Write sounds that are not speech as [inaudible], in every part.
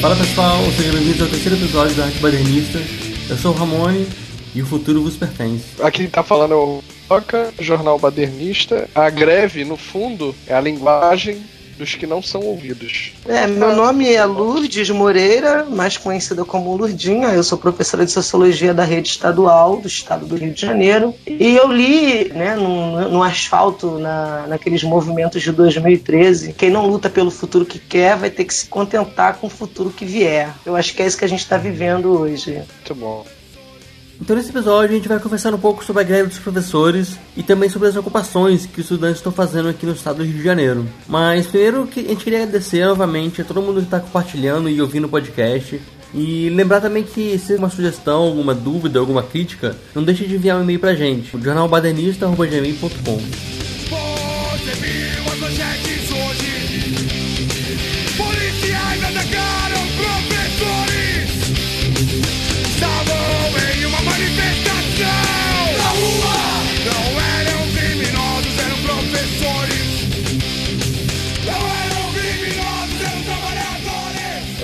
Fala pessoal, sejam bem-vindos ao terceiro episódio da Arte Badernista. Eu sou o Ramone e o futuro vos pertence. Aqui tá falando é o Jornal Badernista. A greve, no fundo, é a linguagem dos que não são ouvidos. É, meu nome é Lourdes Moreira, mais conhecida como Lurdinha. Eu sou professora de Sociologia da rede estadual do estado do Rio de Janeiro. E eu li, né, no, no asfalto, na, naqueles movimentos de 2013, quem não luta pelo futuro que quer vai ter que se contentar com o futuro que vier. Eu acho que é isso que a gente está vivendo hoje. Muito bom. Então nesse episódio a gente vai conversar um pouco sobre a greve dos professores e também sobre as ocupações que os estudantes estão fazendo aqui no estado do Rio de Janeiro. Mas primeiro a gente queria agradecer novamente a todo mundo que está compartilhando e ouvindo o podcast. E lembrar também que se uma sugestão, alguma dúvida, alguma crítica, não deixe de enviar um e-mail pra gente, jornalbadernista.gmail.com.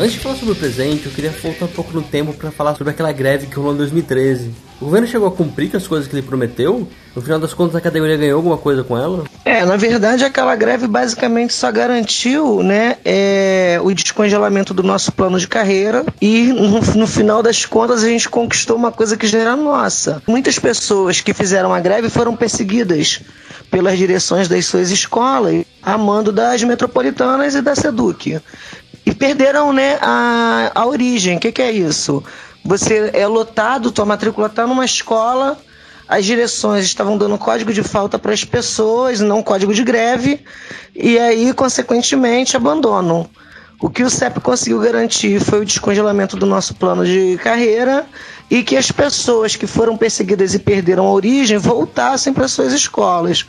Antes de falar sobre o presente, eu queria voltar um pouco no tempo para falar sobre aquela greve que rolou em 2013. O governo chegou a cumprir com as coisas que ele prometeu? No final das contas, a categoria ganhou alguma coisa com ela? É, na verdade, aquela greve basicamente só garantiu né, é, o descongelamento do nosso plano de carreira e, no, no, final das contas, a gente conquistou uma coisa que já era nossa. Muitas pessoas que fizeram a greve foram perseguidas pelas direções das suas escolas, a mando das metropolitanas e da SEDUC e perderam né, a, a origem. O que, que é isso? Você é lotado, tua matrícula está numa escola, as direções estavam dando código de falta para as pessoas, não código de greve, e aí, consequentemente, abandonam. O que o CEP conseguiu garantir foi o descongelamento do nosso plano de carreira e que as pessoas que foram perseguidas e perderam a origem voltassem para suas escolas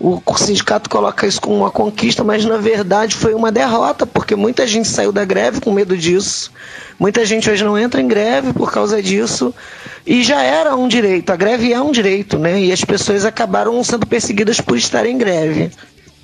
o sindicato coloca isso como uma conquista, mas na verdade foi uma derrota, porque muita gente saiu da greve com medo disso. Muita gente hoje não entra em greve por causa disso. E já era um direito, a greve é um direito, né? E as pessoas acabaram sendo perseguidas por estar em greve.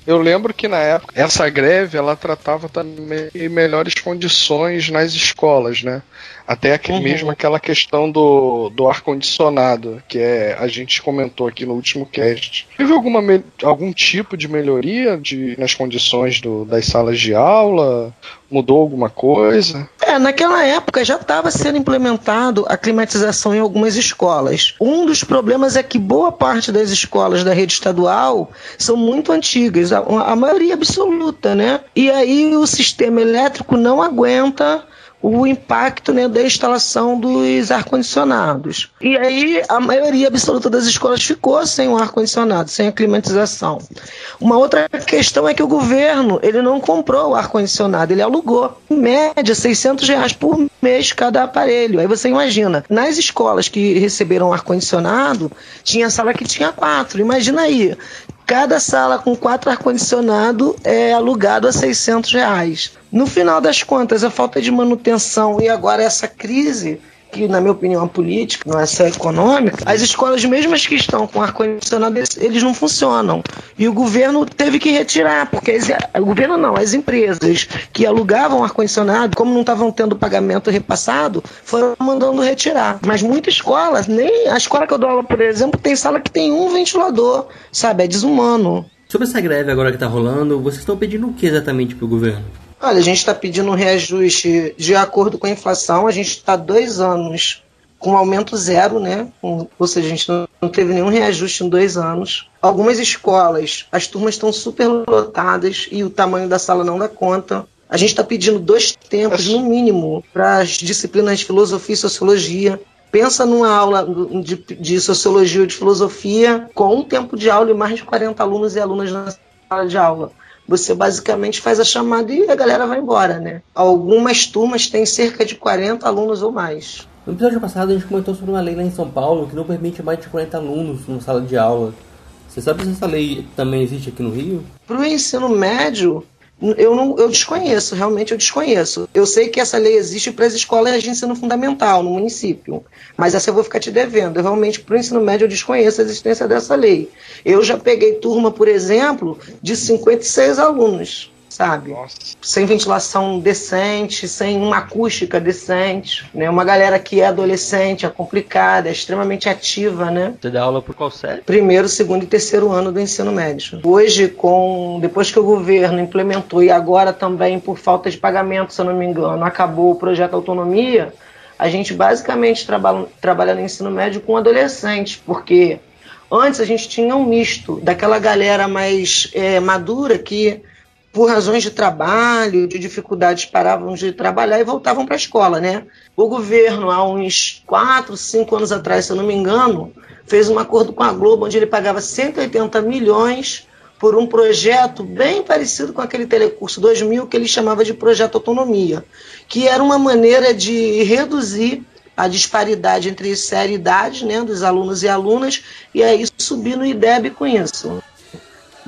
Eu lembro que na época essa greve ela tratava também melhores condições nas escolas, né? Até aqui, uhum. mesmo aquela questão do, do ar-condicionado, que é, a gente comentou aqui no último cast. Teve alguma, algum tipo de melhoria de, nas condições do, das salas de aula? Mudou alguma coisa? É, naquela época já estava sendo implementado a climatização em algumas escolas. Um dos problemas é que boa parte das escolas da rede estadual são muito antigas, a, a maioria absoluta, né? E aí o sistema elétrico não aguenta o impacto né, da instalação dos ar-condicionados. E aí a maioria absoluta das escolas ficou sem o ar-condicionado, sem a climatização. Uma outra questão é que o governo ele não comprou o ar-condicionado, ele alugou. Em média, 600 reais por mês cada aparelho. Aí você imagina, nas escolas que receberam ar-condicionado, tinha sala que tinha quatro. Imagina aí, Cada sala com quatro ar-condicionado é alugado a 600 reais. No final das contas, a falta de manutenção e agora essa crise que na minha opinião é política, não é só econômica, as escolas mesmas que estão com ar-condicionado, eles não funcionam. E o governo teve que retirar, porque as, o governo não, as empresas que alugavam ar-condicionado, como não estavam tendo pagamento repassado, foram mandando retirar. Mas muitas escolas, nem a escola que eu dou aula, por exemplo, tem sala que tem um ventilador, sabe? É desumano. Sobre essa greve agora que está rolando, vocês estão pedindo o que exatamente para o governo? Olha, a gente está pedindo um reajuste de acordo com a inflação. A gente está dois anos com aumento zero, né? Ou seja, a gente não teve nenhum reajuste em dois anos. Algumas escolas, as turmas estão super lotadas e o tamanho da sala não dá conta. A gente está pedindo dois tempos, no mínimo, para as disciplinas de filosofia e sociologia. Pensa numa aula de, de sociologia ou de filosofia com um tempo de aula e mais de 40 alunos e alunas na sala de aula você basicamente faz a chamada e a galera vai embora, né? Algumas turmas têm cerca de 40 alunos ou mais. No episódio passado a gente comentou sobre uma lei lá em São Paulo que não permite mais de 40 alunos numa sala de aula. Você sabe se essa lei também existe aqui no Rio? Para o ensino médio, eu, não, eu desconheço, realmente eu desconheço. Eu sei que essa lei existe para as escolas de ensino fundamental no município, mas essa eu vou ficar te devendo. Eu realmente, para o ensino médio, eu desconheço a existência dessa lei. Eu já peguei turma, por exemplo, de 56 alunos sabe? Nossa. Sem ventilação decente, sem uma acústica decente, né? Uma galera que é adolescente, é complicada, é extremamente ativa, né? Você dá aula por qual série? Primeiro, segundo e terceiro ano do ensino médio. Hoje, com depois que o governo implementou e agora também por falta de pagamento, se eu não me engano, acabou o projeto Autonomia, a gente basicamente trabalha, trabalha no ensino médio com adolescentes, porque antes a gente tinha um misto daquela galera mais é, madura que por razões de trabalho, de dificuldades, paravam de trabalhar e voltavam para a escola, né? O governo, há uns 4, 5 anos atrás, se eu não me engano, fez um acordo com a Globo onde ele pagava 180 milhões por um projeto bem parecido com aquele Telecurso 2000 que ele chamava de Projeto Autonomia, que era uma maneira de reduzir a disparidade entre série e idade né, dos alunos e alunas e aí subir no IDEB com isso.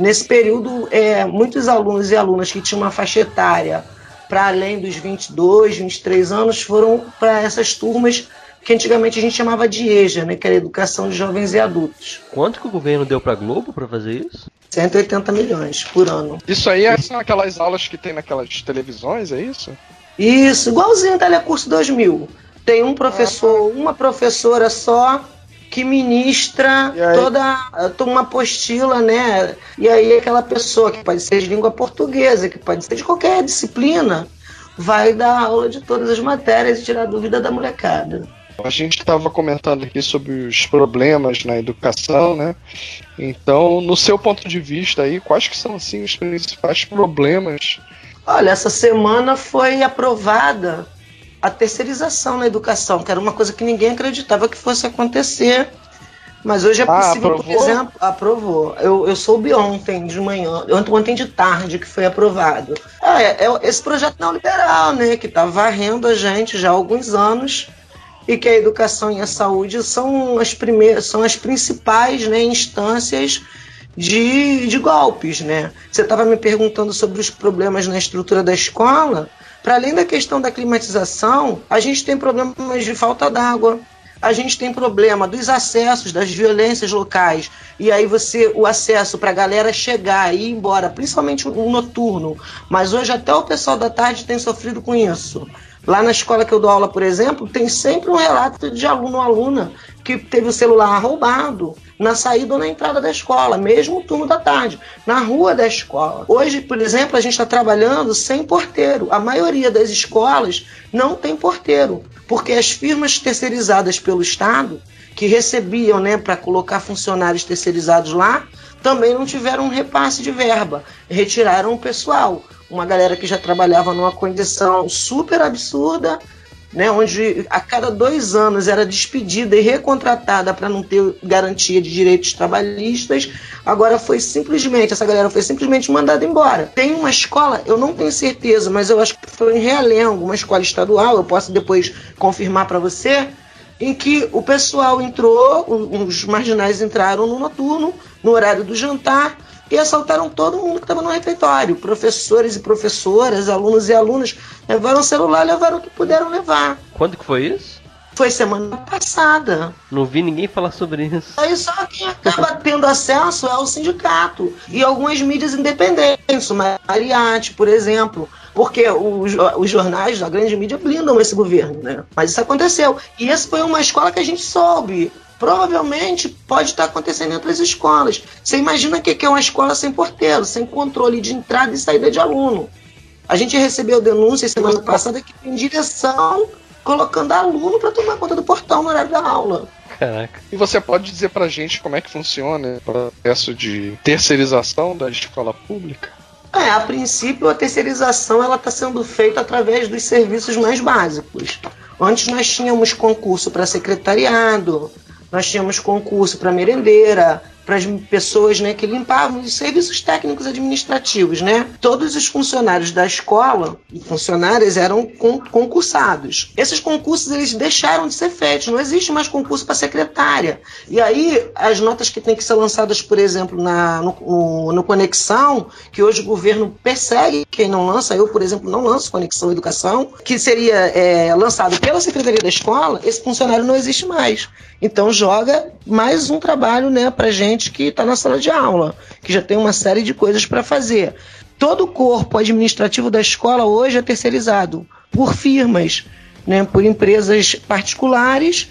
Nesse período, é, muitos alunos e alunas que tinham uma faixa etária para além dos 22, 23 anos foram para essas turmas que antigamente a gente chamava de EJA, né, que era Educação de Jovens e Adultos. Quanto que o governo deu para a Globo para fazer isso? 180 milhões por ano. Isso aí são aquelas aulas que tem naquelas televisões, é isso? Isso, igualzinho o Telecurso 2000. Tem um professor, uma professora só que ministra toda, toda uma apostila, né? E aí aquela pessoa que pode ser de língua portuguesa, que pode ser de qualquer disciplina, vai dar aula de todas as matérias e tirar dúvida da molecada. A gente estava comentando aqui sobre os problemas na educação, né? Então, no seu ponto de vista aí, quais que são assim os principais problemas? Olha, essa semana foi aprovada a terceirização na educação, que era uma coisa que ninguém acreditava que fosse acontecer. Mas hoje é ah, possível, por exemplo, aprovou. Eu, eu soube ontem de manhã, ontem de tarde que foi aprovado. Ah, é, é esse projeto neoliberal, né, que está varrendo a gente já há alguns anos e que a educação e a saúde são as primeiras, são as principais né, instâncias de, de golpes, né? Você estava me perguntando sobre os problemas na estrutura da escola. Para além da questão da climatização, a gente tem problemas de falta d'água, a gente tem problema dos acessos, das violências locais. E aí você, o acesso para a galera chegar e ir embora, principalmente o noturno. Mas hoje até o pessoal da tarde tem sofrido com isso. Lá na escola que eu dou aula, por exemplo, tem sempre um relato de aluno ou aluna que teve o celular roubado na saída ou na entrada da escola, mesmo o turno da tarde, na rua da escola. Hoje, por exemplo, a gente está trabalhando sem porteiro. A maioria das escolas não tem porteiro, porque as firmas terceirizadas pelo Estado, que recebiam né, para colocar funcionários terceirizados lá, também não tiveram um repasse de verba, retiraram o pessoal uma galera que já trabalhava numa condição super absurda, né, onde a cada dois anos era despedida e recontratada para não ter garantia de direitos trabalhistas, agora foi simplesmente, essa galera foi simplesmente mandada embora. Tem uma escola, eu não tenho certeza, mas eu acho que foi em Realengo, uma escola estadual, eu posso depois confirmar para você, em que o pessoal entrou, os marginais entraram no noturno, no horário do jantar, e assaltaram todo mundo que estava no refeitório. Professores e professoras, alunos e alunas levaram o celular, levaram o que puderam levar. Quando que foi isso? Foi semana passada. Não vi ninguém falar sobre isso. Aí só quem acaba [laughs] tendo acesso é o sindicato e algumas mídias independentes, o Mariate, por exemplo. Porque os, os jornais, a grande mídia, blindam esse governo, né? Mas isso aconteceu. E essa foi uma escola que a gente soube provavelmente pode estar acontecendo em outras escolas. Você imagina o que é uma escola sem porteiro, sem controle de entrada e saída de aluno. A gente recebeu denúncias semana passada que tem direção colocando aluno para tomar conta do portão no horário da aula. Caraca. E você pode dizer pra gente como é que funciona o processo de terceirização da escola pública? É, a princípio a terceirização ela está sendo feita através dos serviços mais básicos. Antes nós tínhamos concurso para secretariado, nós tínhamos concurso para merendeira, para as pessoas né, que limpavam os serviços técnicos administrativos. Né? Todos os funcionários da escola e funcionárias eram concursados. Esses concursos eles deixaram de ser feitos, não existe mais concurso para secretária. E aí, as notas que têm que ser lançadas, por exemplo, na, no, no, no Conexão, que hoje o governo persegue quem não lança, eu, por exemplo, não lanço Conexão Educação, que seria é, lançado pela Secretaria da Escola, esse funcionário não existe mais. Então joga mais um trabalho né, para gente que está na sala de aula, que já tem uma série de coisas para fazer. todo o corpo administrativo da escola hoje é terceirizado por firmas, né, por empresas particulares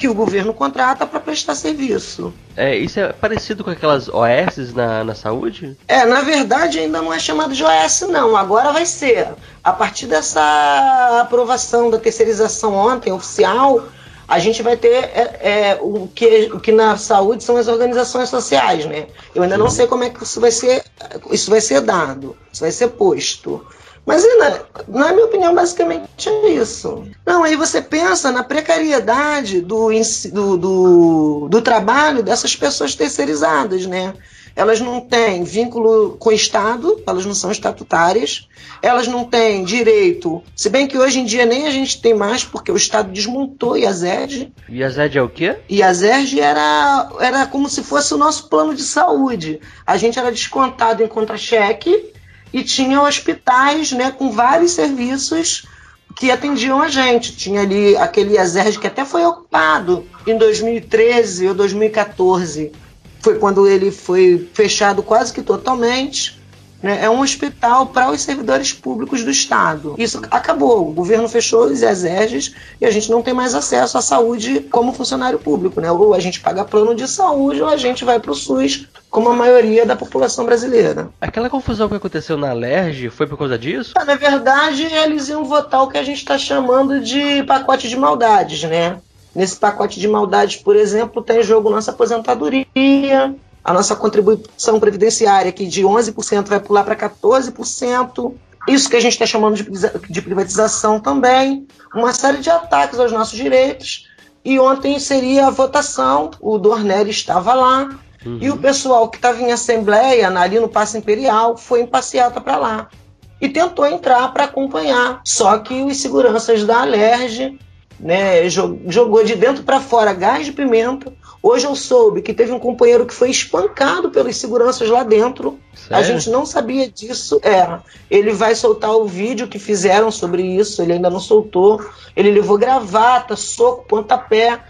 que o governo contrata para prestar serviço. É, isso é parecido com aquelas OS na, na saúde? É, na verdade ainda não é chamado de OS não, agora vai ser. A partir dessa aprovação da terceirização ontem, oficial, a gente vai ter é, é, o, que, o que na saúde são as organizações sociais, né? Eu ainda não sei como é que isso vai ser, isso vai ser dado, isso vai ser posto. Mas na, na minha opinião, basicamente é isso. Não, aí você pensa na precariedade do, do, do, do trabalho dessas pessoas terceirizadas, né? Elas não têm vínculo com o Estado, elas não são estatutárias, elas não têm direito, se bem que hoje em dia nem a gente tem mais, porque o Estado desmontou IASERG. IASERG é o quê? IASERG era, era como se fosse o nosso plano de saúde. A gente era descontado em contra-cheque e tinha hospitais né, com vários serviços que atendiam a gente. Tinha ali aquele Azerge que até foi ocupado em 2013 ou 2014. Foi quando ele foi fechado quase que totalmente. Né? É um hospital para os servidores públicos do Estado. Isso acabou. O governo fechou os exérgitos e a gente não tem mais acesso à saúde como funcionário público. Né? Ou a gente paga plano de saúde ou a gente vai para o SUS, como a maioria da população brasileira. Aquela confusão que aconteceu na LERJ foi por causa disso? Na verdade, eles iam votar o que a gente está chamando de pacote de maldades, né? Nesse pacote de maldades, por exemplo, tem jogo nossa aposentadoria, a nossa contribuição previdenciária, que de 11% vai pular para 14%. Isso que a gente está chamando de, privatização também. Uma série de ataques aos nossos direitos. E ontem seria a votação, o Dornelli estava lá, uhum. e o pessoal que estava em assembleia, ali no Passo Imperial, foi em passeata para lá. E tentou entrar para acompanhar. Só que os seguranças da Alerj né, jogou de dentro para fora gás de pimenta, Hoje eu soube que teve um companheiro que foi espancado pelos seguranças lá dentro. Sério? A gente não sabia disso. É, ele vai soltar o vídeo que fizeram sobre isso. Ele ainda não soltou. Ele levou gravata, soco, pontapé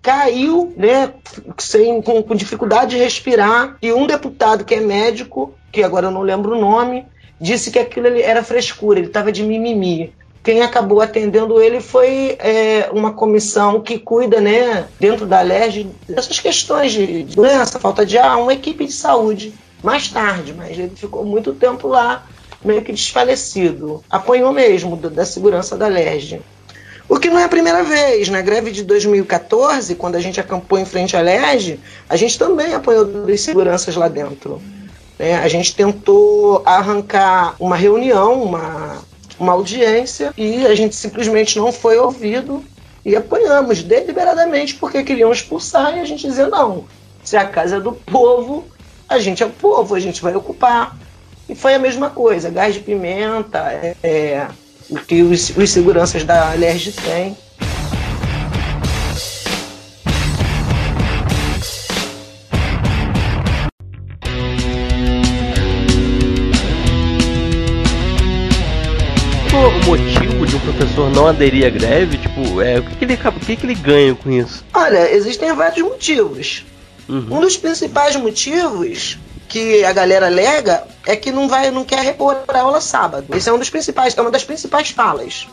caiu, né, sem, com, com, dificuldade de respirar, e um deputado que é médico, que agora eu não lembro o nome, disse que aquilo era frescura, ele estava de mimimi quem acabou atendendo ele foi é, uma comissão que cuida, né, dentro da LERJ, dessas questões de doença, falta de ar, uma equipe de saúde. Mais tarde, mas ele ficou muito tempo lá, meio que desfalecido. Apanhou mesmo da segurança da LERJ. O que não é a primeira vez. Na greve de 2014, quando a gente acampou em frente à LERJ, a gente também apanhou das seguranças lá dentro. É, a gente tentou arrancar uma reunião, uma uma audiência e a gente simplesmente não foi ouvido e apanhamos deliberadamente porque queriam expulsar e a gente dizia não. Se a casa é do povo, a gente é o povo, a gente vai ocupar. E foi a mesma coisa, gás de pimenta, é, é o que os, os seguranças da LERJ têm. Professor não aderir à greve, tipo, é, o que, que ele, o que, que ele ganha com isso? Olha, existem vários motivos. Uhum. Um dos principais motivos que a galera alega é que não vai, não quer repor a aula sábado. Esse é um dos principais, é uma das principais falas.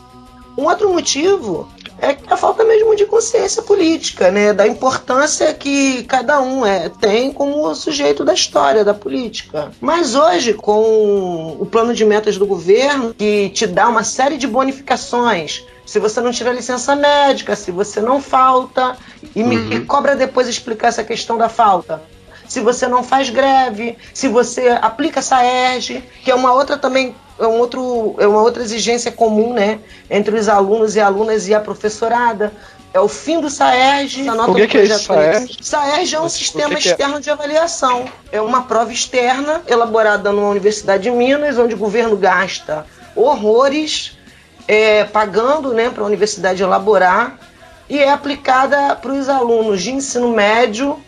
Um outro motivo é a falta mesmo de consciência política, né? Da importância que cada um é, tem como sujeito da história da política. Mas hoje, com o plano de metas do governo, que te dá uma série de bonificações se você não tira licença médica, se você não falta, e me uhum. cobra depois explicar essa questão da falta. Se você não faz greve, se você aplica essa ERG, que é uma outra também é, um outro, é uma outra exigência comum né, entre os alunos e alunas e a professorada. É o fim do SAERG. A nota o que, que é isso, SAERG? SAERG é um sistema que externo é? de avaliação. É uma prova externa elaborada numa universidade de Minas, onde o governo gasta horrores é, pagando né, para a universidade elaborar e é aplicada para os alunos de ensino médio.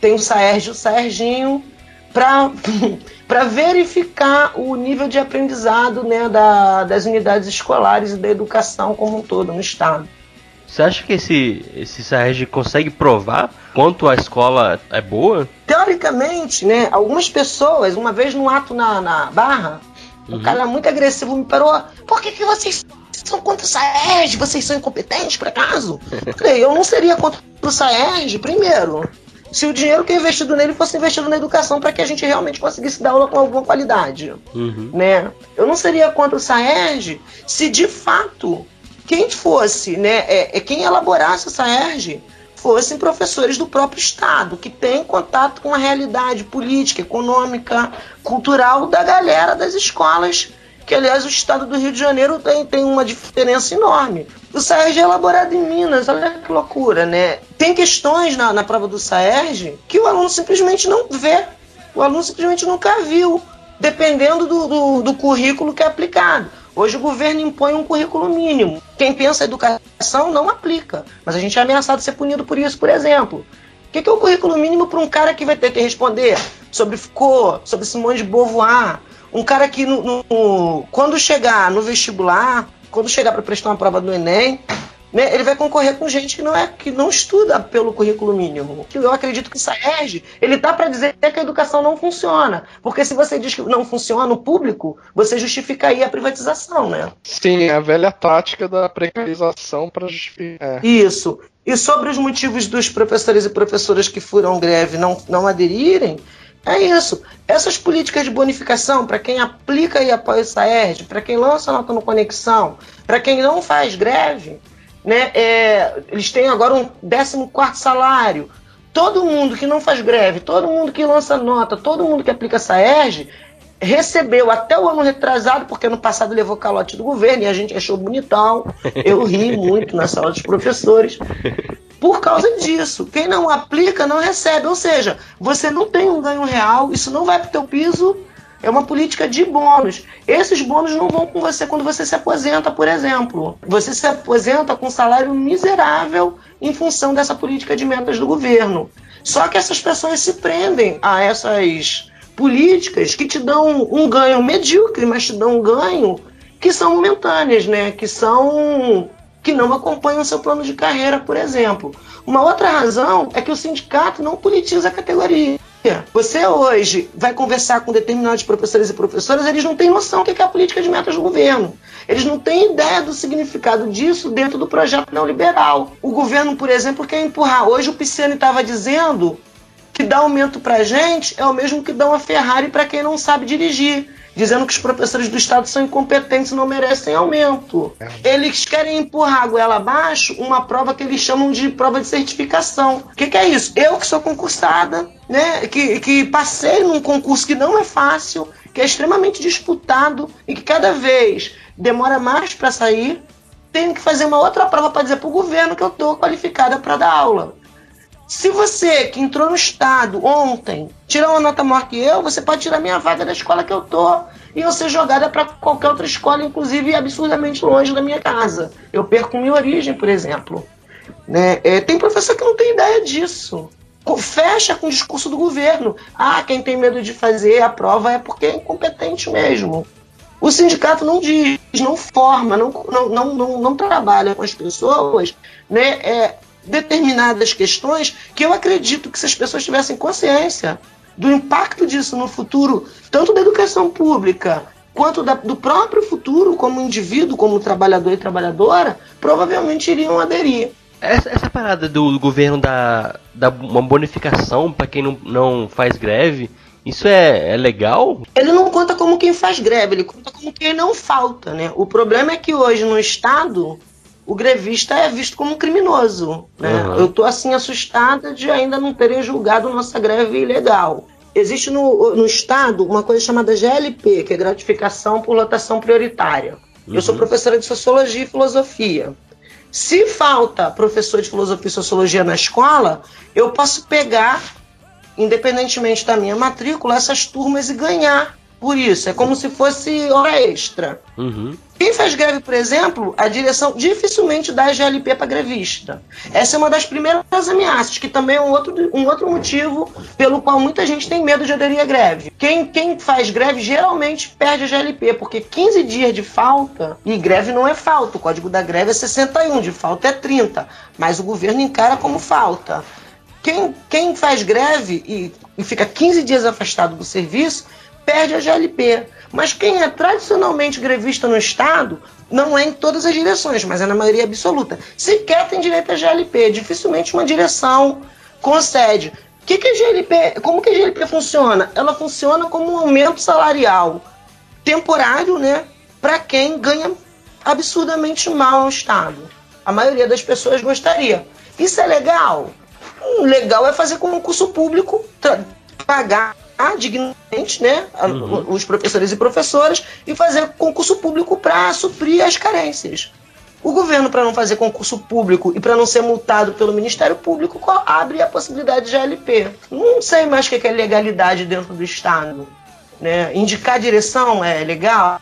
Tem o SAERG, o SAERGinho, para [laughs] verificar o nível de aprendizado né, da, das unidades escolares e da educação como um todo no Estado. Você acha que esse, esse SAERG consegue provar quanto a escola é boa? Teoricamente, né, algumas pessoas, uma vez no ato na, na Barra, Um uhum. cara muito agressivo me parou. Por que, que vocês são contra o Saerj? Vocês são incompetentes, por acaso? [laughs] Falei, eu não seria contra o Saerj, primeiro. Se o dinheiro que é investido nele fosse investido na educação para que a gente realmente conseguisse dar aula com alguma qualidade. Uhum. Né? Eu não seria contra o Saerj se de fato quem fosse, né, é, é quem elaborasse o Saerj fossem professores do próprio Estado, que têm contato com a realidade política, econômica, cultural da galera das escolas, que aliás o Estado do Rio de Janeiro tem, tem uma diferença enorme. O SAERJ é elaborado em Minas, olha que loucura, né? Tem questões na, na prova do SAERJ que o aluno simplesmente não vê, o aluno simplesmente nunca viu, dependendo do, do, do currículo que é aplicado. Hoje o governo impõe um currículo mínimo. Quem pensa educação não aplica. Mas a gente é ameaçado de ser punido por isso, por exemplo. O que é o currículo mínimo para um cara que vai ter que responder sobre Foucault, sobre Simone de Beauvoir? Um cara que, no, no, quando chegar no vestibular, quando chegar para prestar uma prova do Enem, né, ele vai concorrer com gente que não é que não estuda pelo currículo mínimo. Eu acredito que o Saerj, ele tá para dizer que a educação não funciona, porque se você diz que não funciona no público, você justifica aí a privatização, né? Sim, é a velha tática da precarização para justificar. É. Isso. E sobre os motivos dos professores e professoras que foram greve não não aderirem, é isso. Essas políticas de bonificação, para quem aplica e apoia o Saerj, para quem lança nota no Conexão, para quem não faz greve, né? É, eles têm agora um 14 salário. Todo mundo que não faz greve, todo mundo que lança nota, todo mundo que aplica Saerj, recebeu até o ano retrasado, porque no passado levou calote do governo e a gente achou bonitão. Eu ri muito na sala dos professores. Por causa disso. Quem não aplica não recebe. Ou seja, você não tem um ganho real, isso não vai para o teu piso é uma política de bônus. Esses bônus não vão com você quando você se aposenta, por exemplo. Você se aposenta com um salário miserável em função dessa política de metas do governo. Só que essas pessoas se prendem a essas políticas que te dão um ganho medíocre, mas te dão um ganho que são momentâneas, né? Que são que não acompanham o seu plano de carreira, por exemplo. Uma outra razão é que o sindicato não politiza a categoria. Você hoje vai conversar com determinados professores e professoras, eles não têm noção do que é a política de metas do governo. Eles não têm ideia do significado disso dentro do projeto neoliberal. O governo, por exemplo, quer empurrar. Hoje o Pisciani estava dizendo que dar aumento para a gente é o mesmo que dar uma Ferrari para quem não sabe dirigir dizendo que os professores do Estado são incompetentes e não merecem aumento. É. Eles querem empurrar a goela abaixo uma prova que eles chamam de prova de certificação. O que, que, é isso? Eu que sou concursada, né, que, que passei num concurso que não é fácil, que é extremamente disputado e que cada vez demora mais para sair, tenho que fazer uma outra prova para dizer para o governo que eu estou qualificada para dar aula. Se você que entrou no estado ontem tirar uma nota maior que eu, você pode tirar minha vaga da escola que eu tô e eu ser jogada para qualquer outra escola, inclusive absurdamente longe da minha casa. Eu perco minha origem, por exemplo. Né? É, tem professor que não tem ideia disso. Fecha com o discurso do governo. Ah, quem tem medo de fazer a prova é porque é incompetente mesmo. O sindicato não diz, não forma, não, não, não, não, trabalha com as pessoas né, é, determinadas questões que eu acredito que se as pessoas tivessem consciência do impacto disso no futuro, tanto da educação pública quanto da, do próprio futuro como indivíduo, como trabalhador e trabalhadora, provavelmente iriam aderir. Essa, essa parada do governo da, da uma bonificação para quem não, não faz greve, isso é, é, legal? Ele não conta como quem faz greve, ele conta como quem não falta, né? O problema é que hoje no Estado o grevista é visto como um criminoso. Né? Uhum. Eu estou assim assustada de ainda não terem julgado nossa greve ilegal. Existe no, no Estado uma coisa chamada GLP, que é gratificação por lotação prioritária. Uhum. Eu sou uhum. professora de Sociologia e Filosofia. Se falta professor de Filosofia e Sociologia na escola, eu posso pegar, independentemente da minha matrícula, essas turmas e ganhar por isso. É como se fosse hora extra. Uhum. Quem faz greve, por exemplo, a direção dificilmente dá GLP para grevista. Essa é uma das primeiras ameaças, que também é um outro, um outro motivo pelo qual muita gente tem medo de aderir à greve. Quem, quem faz greve geralmente perde a GLP, porque 15 dias de falta, e greve não é falta, o código da greve é 61, de falta é 30, mas o governo encara como falta. Quem, quem faz greve e, e fica 15 dias afastado do serviço perde a GLP. Mas quem é tradicionalmente grevista no Estado não é em todas as direções, mas é na maioria absoluta. Sequer tem direito a GLP, dificilmente uma direção concede. Que que a GLP, como que a GLP funciona? Ela funciona como um aumento salarial temporário, né, para quem ganha absurdamente mal no Estado. A maioria das pessoas gostaria. Isso é legal? Hum, legal é fazer concurso público, pagar dignamente né, uhum. os professores e professoras e fazer concurso público para suprir as carências. O governo, para não fazer concurso público e para não ser multado pelo Ministério Público, abre a possibilidade de ALP. Não sei mais o que é legalidade dentro do Estado. Né? Indicar direção é legal.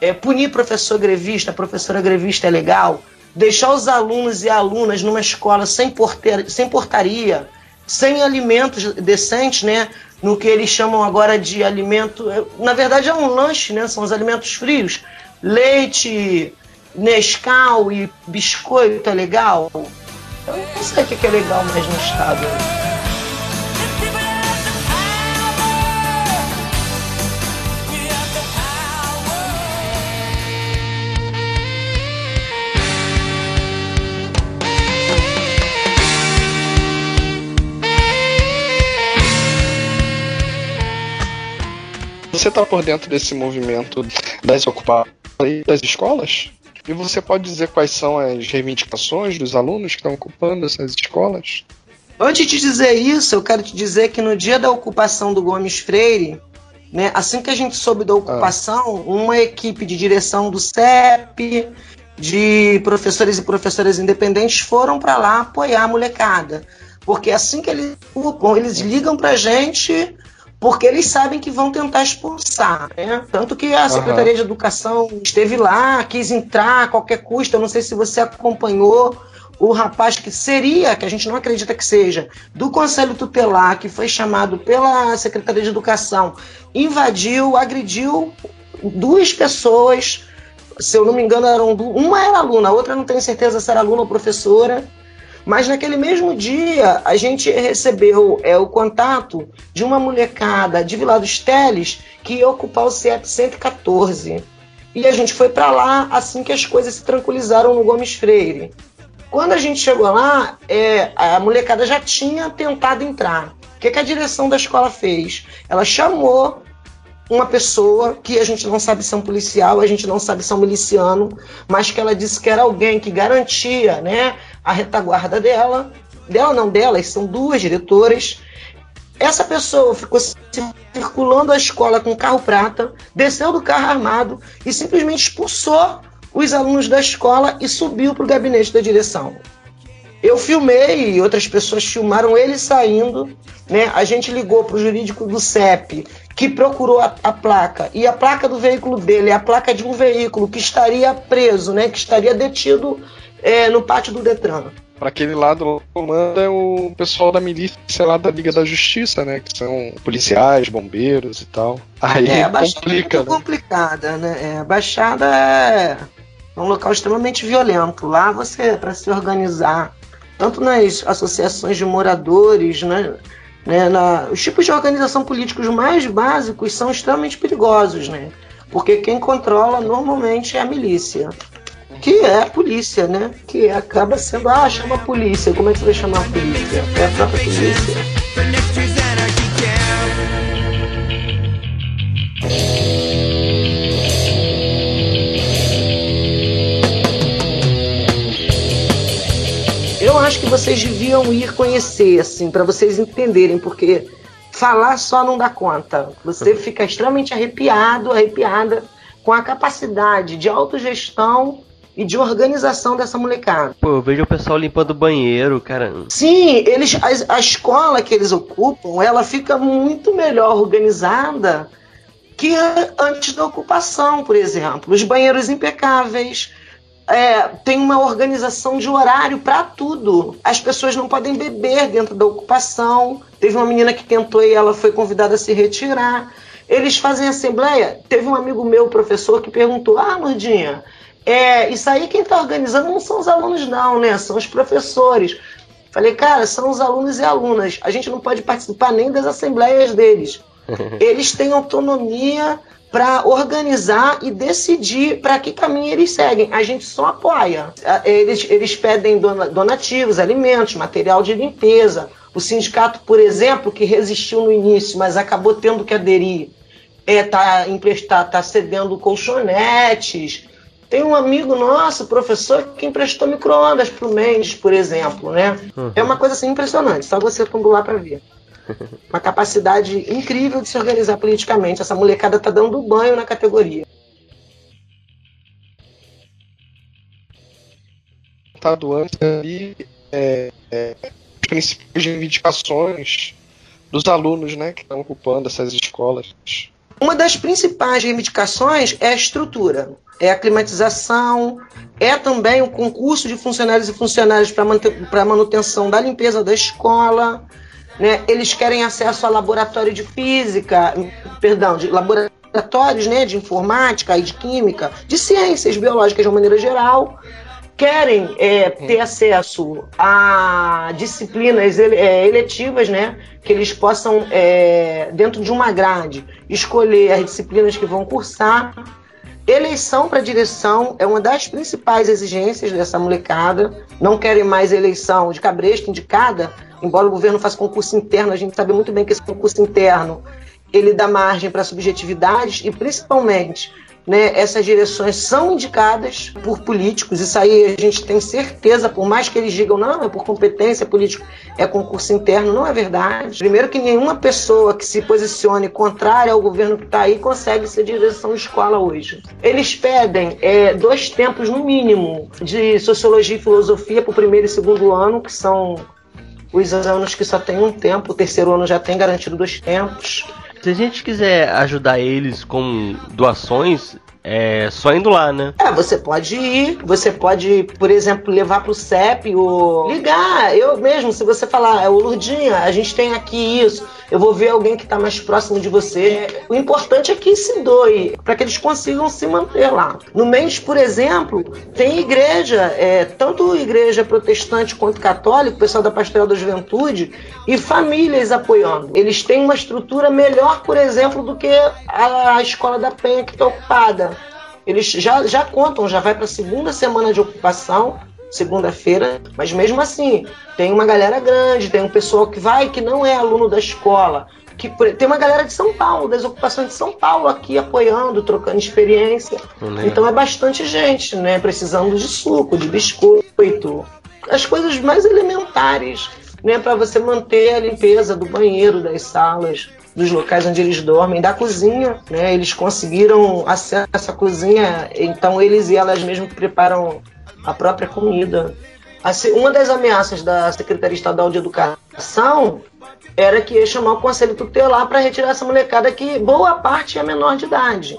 É, punir professor grevista, professora grevista é legal. Deixar os alunos e alunas numa escola sem, porter, sem portaria, sem alimentos decentes, né? No que eles chamam agora de alimento. É, na verdade, é um lanche, né? são os alimentos frios. Leite, Nescau e biscoito é legal? Eu não sei o que é legal mais no estado. Você está por dentro desse movimento das ocupações das escolas? E você pode dizer quais são as reivindicações dos alunos que estão ocupando essas escolas? Antes de dizer isso, eu quero te dizer que no dia da ocupação do Gomes Freire, né, assim que a gente soube da ocupação, ah. uma equipe de direção do CEP, de professores e professoras independentes foram para lá apoiar a molecada. Porque assim que eles ocupam, eles ligam para a gente porque eles sabem que vão tentar expulsar. Né? Tanto que a Secretaria uhum. de Educação esteve lá, quis entrar a qualquer custo. Eu não sei se você acompanhou o rapaz que seria, que a gente não acredita que seja, do Conselho Tutelar, que foi chamado pela Secretaria de Educação, invadiu, agrediu duas pessoas. Se eu não me engano, eram uma era aluna, a outra não tenho certeza se era aluna ou professora mas naquele mesmo dia, a gente recebeu é, o contato de uma molecada de Vila dos Teles que ia ocupar o CEP 114. E a gente foi para lá assim que as coisas se tranquilizaram no Gomes Freire. Quando a gente chegou lá, é, a molecada já tinha tentado entrar. O que, que a direção da escola fez? Ela chamou uma pessoa que a gente não sabe se é um policial, a gente não sabe se é um miliciano, mas que ela disse que era alguém que garantia né, a retaguarda dela, dela não delas, são duas diretoras. Essa pessoa ficou circulando a escola com carro prata, desceu do carro armado e simplesmente expulsou os alunos da escola e subiu para o gabinete da direção. Eu filmei e outras pessoas filmaram ele saindo. Né? A gente ligou para o jurídico do CEP, que procurou a, a, placa. E a placa do veículo dele é a placa de um veículo que estaria preso, né? que estaria detido é, no pátio do Detran. Para aquele lado comanda é o pessoal da milícia lá da Liga da Justiça, né? Que são policiais, bombeiros e tal. Aí é, a Baixada complica, é muito né? complicada, né? É, a Baixada é um local extremamente violento. Lá você, para se organizar, tanto nas associações de moradores, né? Né, na, os tipos de organização políticos mais básicos são extremamente perigosos, né? Porque quem controla normalmente é a milícia que é a polícia, né? Que acaba sendo, ah, chama a polícia. Como é que você vai chamar a polícia? É a própria polícia. Eu acho que vocês deviam ir conhecer, assim, para vocês entenderem, porque falar só não dá conta. Você fica extremamente arrepiado, arrepiada com a capacidade de autogestão e de organização dessa molecada. Pô, eu vejo o pessoal limpando o banheiro, cara. Sim, eles, a, a escola que eles ocupam, ela fica muito melhor organizada que antes da ocupação, por exemplo. Os banheiros impecáveis, é, tem uma organização de horário para tudo. As pessoas não podem beber dentro da ocupação. Teve uma menina que tentou e ela foi convidada a se retirar. Eles fazem assembleia. Teve um amigo meu, professor, que perguntou: Ah, Nordinha, é, isso aí quem está organizando não são os alunos, não, né? São os professores. Falei, cara, são os alunos e alunas. A gente não pode participar nem das assembleias deles. [laughs] Eles têm autonomia para organizar e decidir para que caminho eles seguem. A gente só apoia. Eles, eles pedem donativos, alimentos, material de limpeza. O sindicato, por exemplo, que resistiu no início, mas acabou tendo que aderir, está é, emprestar, tá cedendo colchonetes. Tem um amigo nosso, professor, que emprestou micro-ondas para o Mendes, por exemplo. Né? Uhum. É uma coisa assim impressionante, só você lá para ver. [laughs] Uma capacidade incrível de se organizar politicamente. Essa molecada tá dando banho na categoria. Tá doando ali é, é, as principais reivindicações dos alunos né, que estão ocupando essas escolas. Uma das principais reivindicações é a estrutura, é a climatização, é também o concurso de funcionários e funcionários para manutenção da limpeza da escola, né? Eles querem acesso a laboratório de física, perdão, de laboratórios né, de informática e de química, de ciências biológicas de uma maneira geral. Querem é, ter acesso a disciplinas é, eletivas, né? Que eles possam, é, dentro de uma grade, escolher as disciplinas que vão cursar. Eleição para direção é uma das principais exigências dessa molecada. Não querem mais eleição de cabresto indicada embora o governo faça concurso interno, a gente sabe muito bem que esse concurso interno ele dá margem para subjetividades e principalmente né, essas direções são indicadas por políticos, isso aí a gente tem certeza, por mais que eles digam, não, é por competência política, é concurso interno, não é verdade. Primeiro que nenhuma pessoa que se posicione contrária ao governo que está aí consegue ser direção de escola hoje. Eles pedem é, dois tempos no mínimo de sociologia e filosofia para o primeiro e segundo ano, que são os anos que só tem um tempo, o terceiro ano já tem garantido dois tempos. Se a gente quiser ajudar eles com doações, é só indo lá, né? É, você pode ir, você pode, por exemplo, levar pro CEP ou ligar. Eu mesmo, se você falar, é o Lurdinha, a gente tem aqui isso, eu vou ver alguém que está mais próximo de você. O importante é que se doe, para que eles consigam se manter lá. No mês, por exemplo, tem igreja, é, tanto igreja protestante quanto católica, o pessoal da Pastoral da Juventude, e famílias apoiando. Eles têm uma estrutura melhor, por exemplo, do que a Escola da Penha que está ocupada eles já, já contam, já vai para a segunda semana de ocupação, segunda-feira, mas mesmo assim, tem uma galera grande, tem um pessoal que vai que não é aluno da escola, que tem uma galera de São Paulo, das ocupações de São Paulo aqui apoiando, trocando experiência. Então é bastante gente, né, precisando de suco, de biscoito, as coisas mais elementares, né, para você manter a limpeza do banheiro, das salas, dos locais onde eles dormem, da cozinha, né? Eles conseguiram acesso à cozinha, então eles e elas mesmos preparam a própria comida. Uma das ameaças da Secretaria Estadual de Educação era que ia chamar o Conselho Tutelar para retirar essa molecada que boa parte é menor de idade.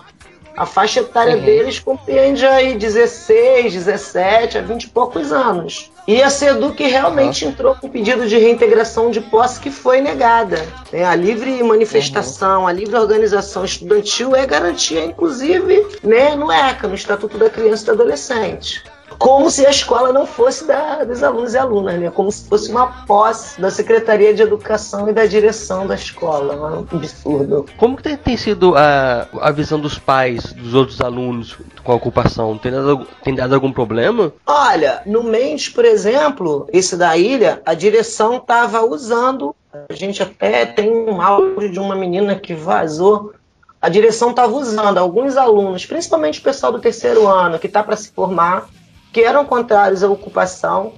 A faixa etária uhum. deles compreende aí 16, 17 a 20 e poucos anos. E a SEDUC realmente uhum. entrou com pedido de reintegração de posse que foi negada. É, a livre manifestação, uhum. a livre organização estudantil é garantia, inclusive, né, no ECA, no Estatuto da Criança e do Adolescente como se a escola não fosse da, dos alunos e alunas, né? Como se fosse uma posse da Secretaria de Educação e da direção da escola. É um absurdo. Como que tem, tem, sido a, a visão dos pais, dos outros alunos com a ocupação? Tem dado, tem dado algum problema? Olha, no Mendes, por exemplo, esse da ilha, a direção estava usando. A gente até tem um áudio de uma menina que vazou a direção estava usando alguns alunos, principalmente o pessoal do terceiro ano, que está para se formar, que eram contrários à ocupação,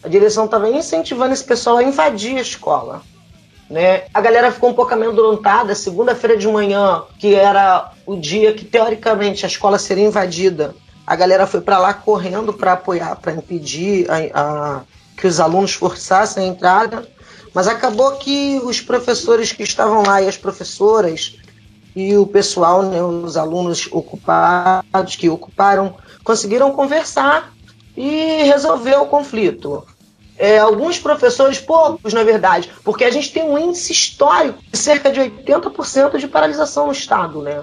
a direção estava incentivando esse pessoal a invadir a escola. Né? A galera ficou um pouco amedrontada. Segunda-feira de manhã, que era o dia que teoricamente a escola seria invadida, a galera foi para lá correndo para apoiar, para impedir a, a, que os alunos forçassem a entrada. Mas acabou que os professores que estavam lá e as professoras e o pessoal, né, os alunos ocupados que ocuparam, conseguiram conversar e resolver o conflito. É, alguns professores, poucos na verdade, porque a gente tem um índice histórico de cerca de 80% de paralisação no Estado. Né?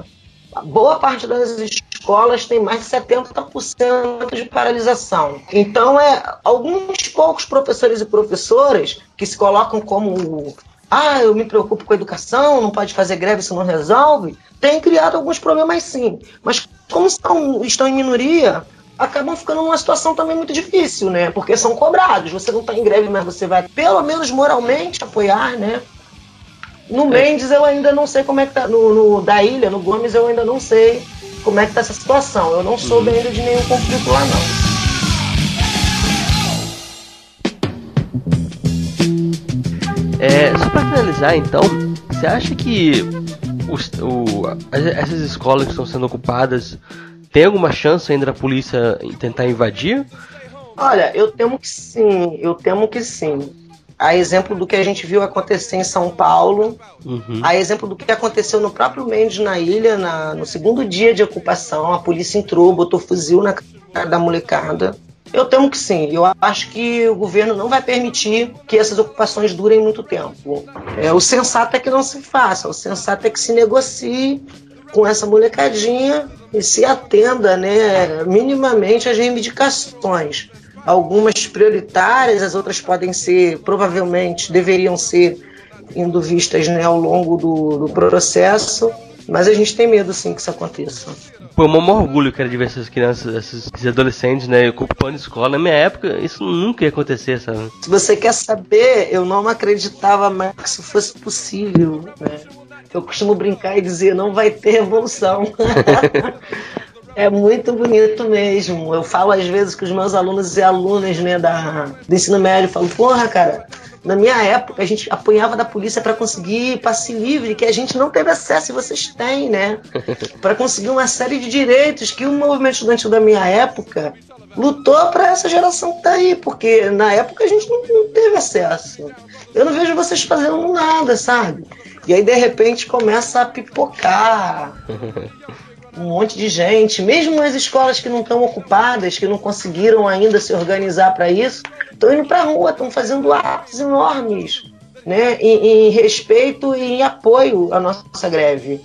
boa parte das escolas tem mais de 70% de paralisação. Então, é alguns poucos professores e professoras que se colocam como ah, eu me preocupo com a educação, não pode fazer greve, isso não resolve, tem criado alguns problemas sim. Mas como estão, estão em minoria, acabam ficando numa situação também muito difícil, né? Porque são cobrados. Você não está em greve, mas você vai, pelo menos moralmente, apoiar, né? No é. Mendes eu ainda não sei como é que tá. No, no, da ilha, no Gomes, eu ainda não sei como é que tá essa situação. Eu não soube uhum. ainda de nenhum conflito lá, não. É, só para finalizar, então, você acha que os, o, essas escolas que estão sendo ocupadas tem alguma chance ainda da polícia tentar invadir? Olha, eu temo que sim, eu temo que sim. A exemplo do que a gente viu acontecer em São Paulo, uhum. a exemplo do que aconteceu no próprio Mendes na ilha, na, no segundo dia de ocupação, a polícia entrou, botou fuzil na cara da molecada. Eu temo que sim. Eu acho que o governo não vai permitir que essas ocupações durem muito tempo. É, o sensato é que não se faça, o sensato é que se negocie com essa molecadinha e se atenda né, minimamente às reivindicações. Algumas prioritárias, as outras podem ser, provavelmente, deveriam ser indo vistas né, ao longo do, do processo, mas a gente tem medo sim que isso aconteça. Pô, é um orgulho, cara, de ver essas crianças, esses adolescentes, né, ocupando escola. Na minha época, isso nunca ia acontecer, sabe? Se você quer saber, eu não acreditava mais que isso fosse possível, né? Eu costumo brincar e dizer, não vai ter evolução. [laughs] é muito bonito mesmo. Eu falo às vezes com os meus alunos e alunas né, da, do ensino médio, falo, porra, cara, na minha época, a gente apanhava da polícia para conseguir passe livre, que a gente não teve acesso e vocês têm, né? [laughs] para conseguir uma série de direitos que o movimento estudantil da minha época lutou para essa geração que tá aí, porque na época a gente não, não teve acesso. Eu não vejo vocês fazendo nada, sabe? E aí, de repente, começa a pipocar um monte de gente, mesmo as escolas que não estão ocupadas, que não conseguiram ainda se organizar para isso, estão indo para a rua, estão fazendo atos enormes né, em, em, respeito e em apoio à nossa greve.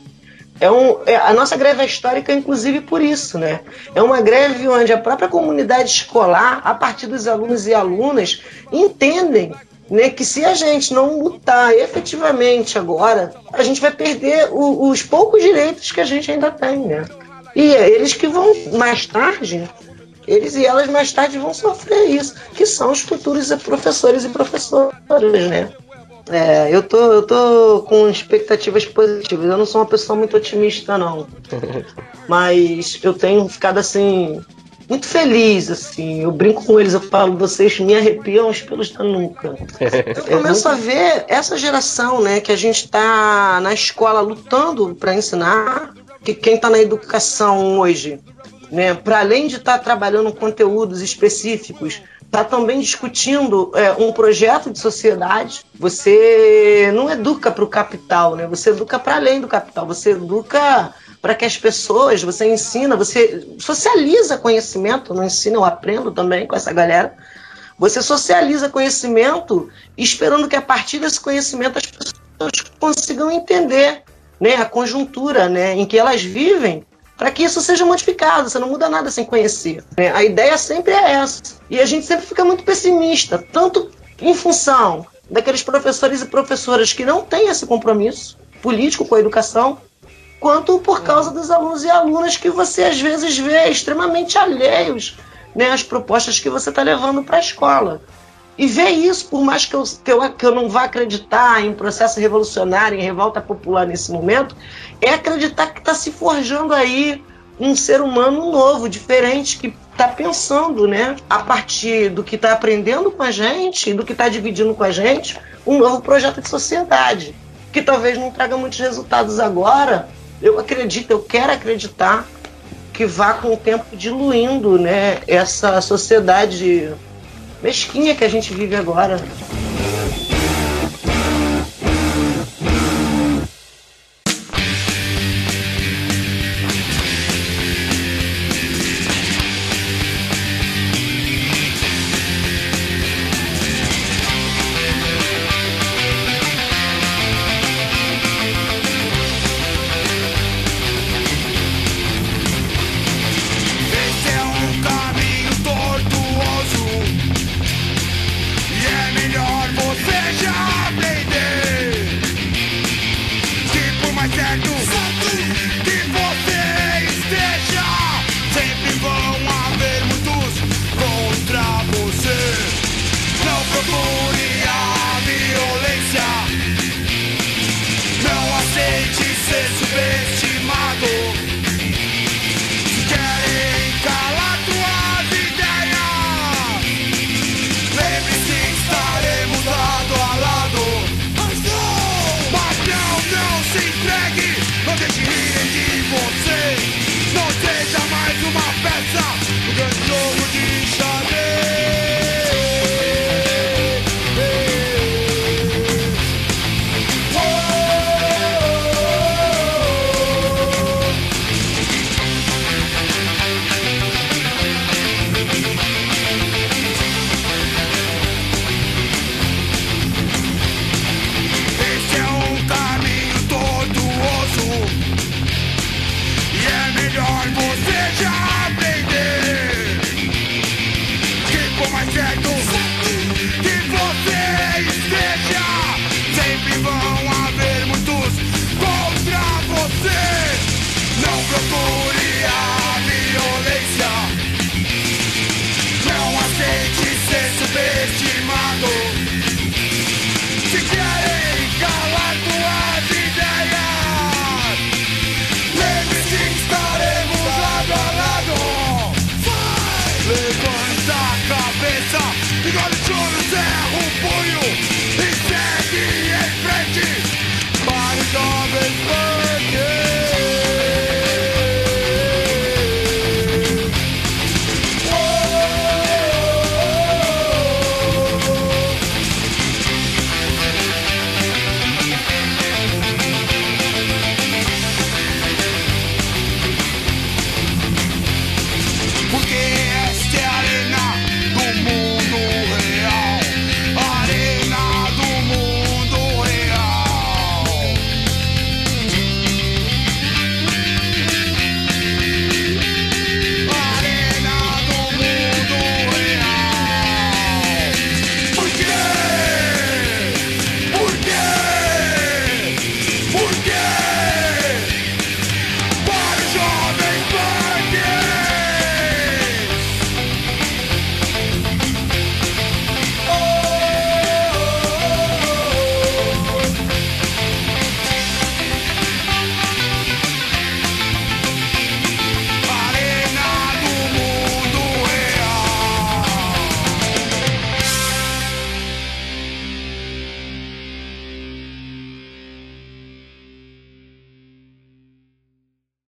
É um, é, a nossa greve é histórica, inclusive, por isso. Né? É uma greve onde a própria comunidade escolar, a partir dos alunos e alunas, entendem né, que se a gente não lutar efetivamente agora, a gente vai perder o, os poucos direitos que a gente ainda tem, né? E é eles que vão mais tarde, eles e elas mais tarde vão sofrer isso, que são os futuros professores e professoras, né? É, eu tô, eu tô com expectativas positivas. Eu não sou uma pessoa muito otimista, não. [laughs] Mas eu tenho ficado assim muito feliz, assim. Eu brinco com eles, eu falo, vocês me arrepiam os pelos da nuca. [laughs] Eu começo a ver essa geração, né, que a gente está na escola lutando para ensinar, que quem está na educação hoje, né, para além de estar tá trabalhando conteúdos específicos, está também discutindo é, um projeto de sociedade. Você não educa para o capital, né? Você educa para além do capital. Você educa para que as pessoas, você ensina, você socializa conhecimento, não ensina, eu aprendo também com essa galera. Você socializa conhecimento esperando que a partir desse conhecimento as pessoas consigam entender né, a conjuntura né, em que elas vivem para que isso seja modificado. Você não muda nada sem conhecer. Né? A ideia sempre é essa. E a gente sempre fica muito pessimista, tanto em função daqueles professores e professoras que não têm esse compromisso político com a educação, quanto por causa dos alunos e alunas que você às vezes vê extremamente alheios né, às propostas que você está levando para a escola. E ver isso, por mais que eu, que, eu, que eu não vá acreditar em processo revolucionário, em revolta popular nesse momento, é acreditar que está se forjando aí um ser humano novo, diferente, que está pensando, né, a partir do que está aprendendo com a gente, do que está dividindo com a gente, um novo projeto de sociedade, que talvez não traga muitos resultados agora, eu acredito, eu quero acreditar que vá com o tempo diluindo né, essa sociedade mesquinha que a gente vive agora.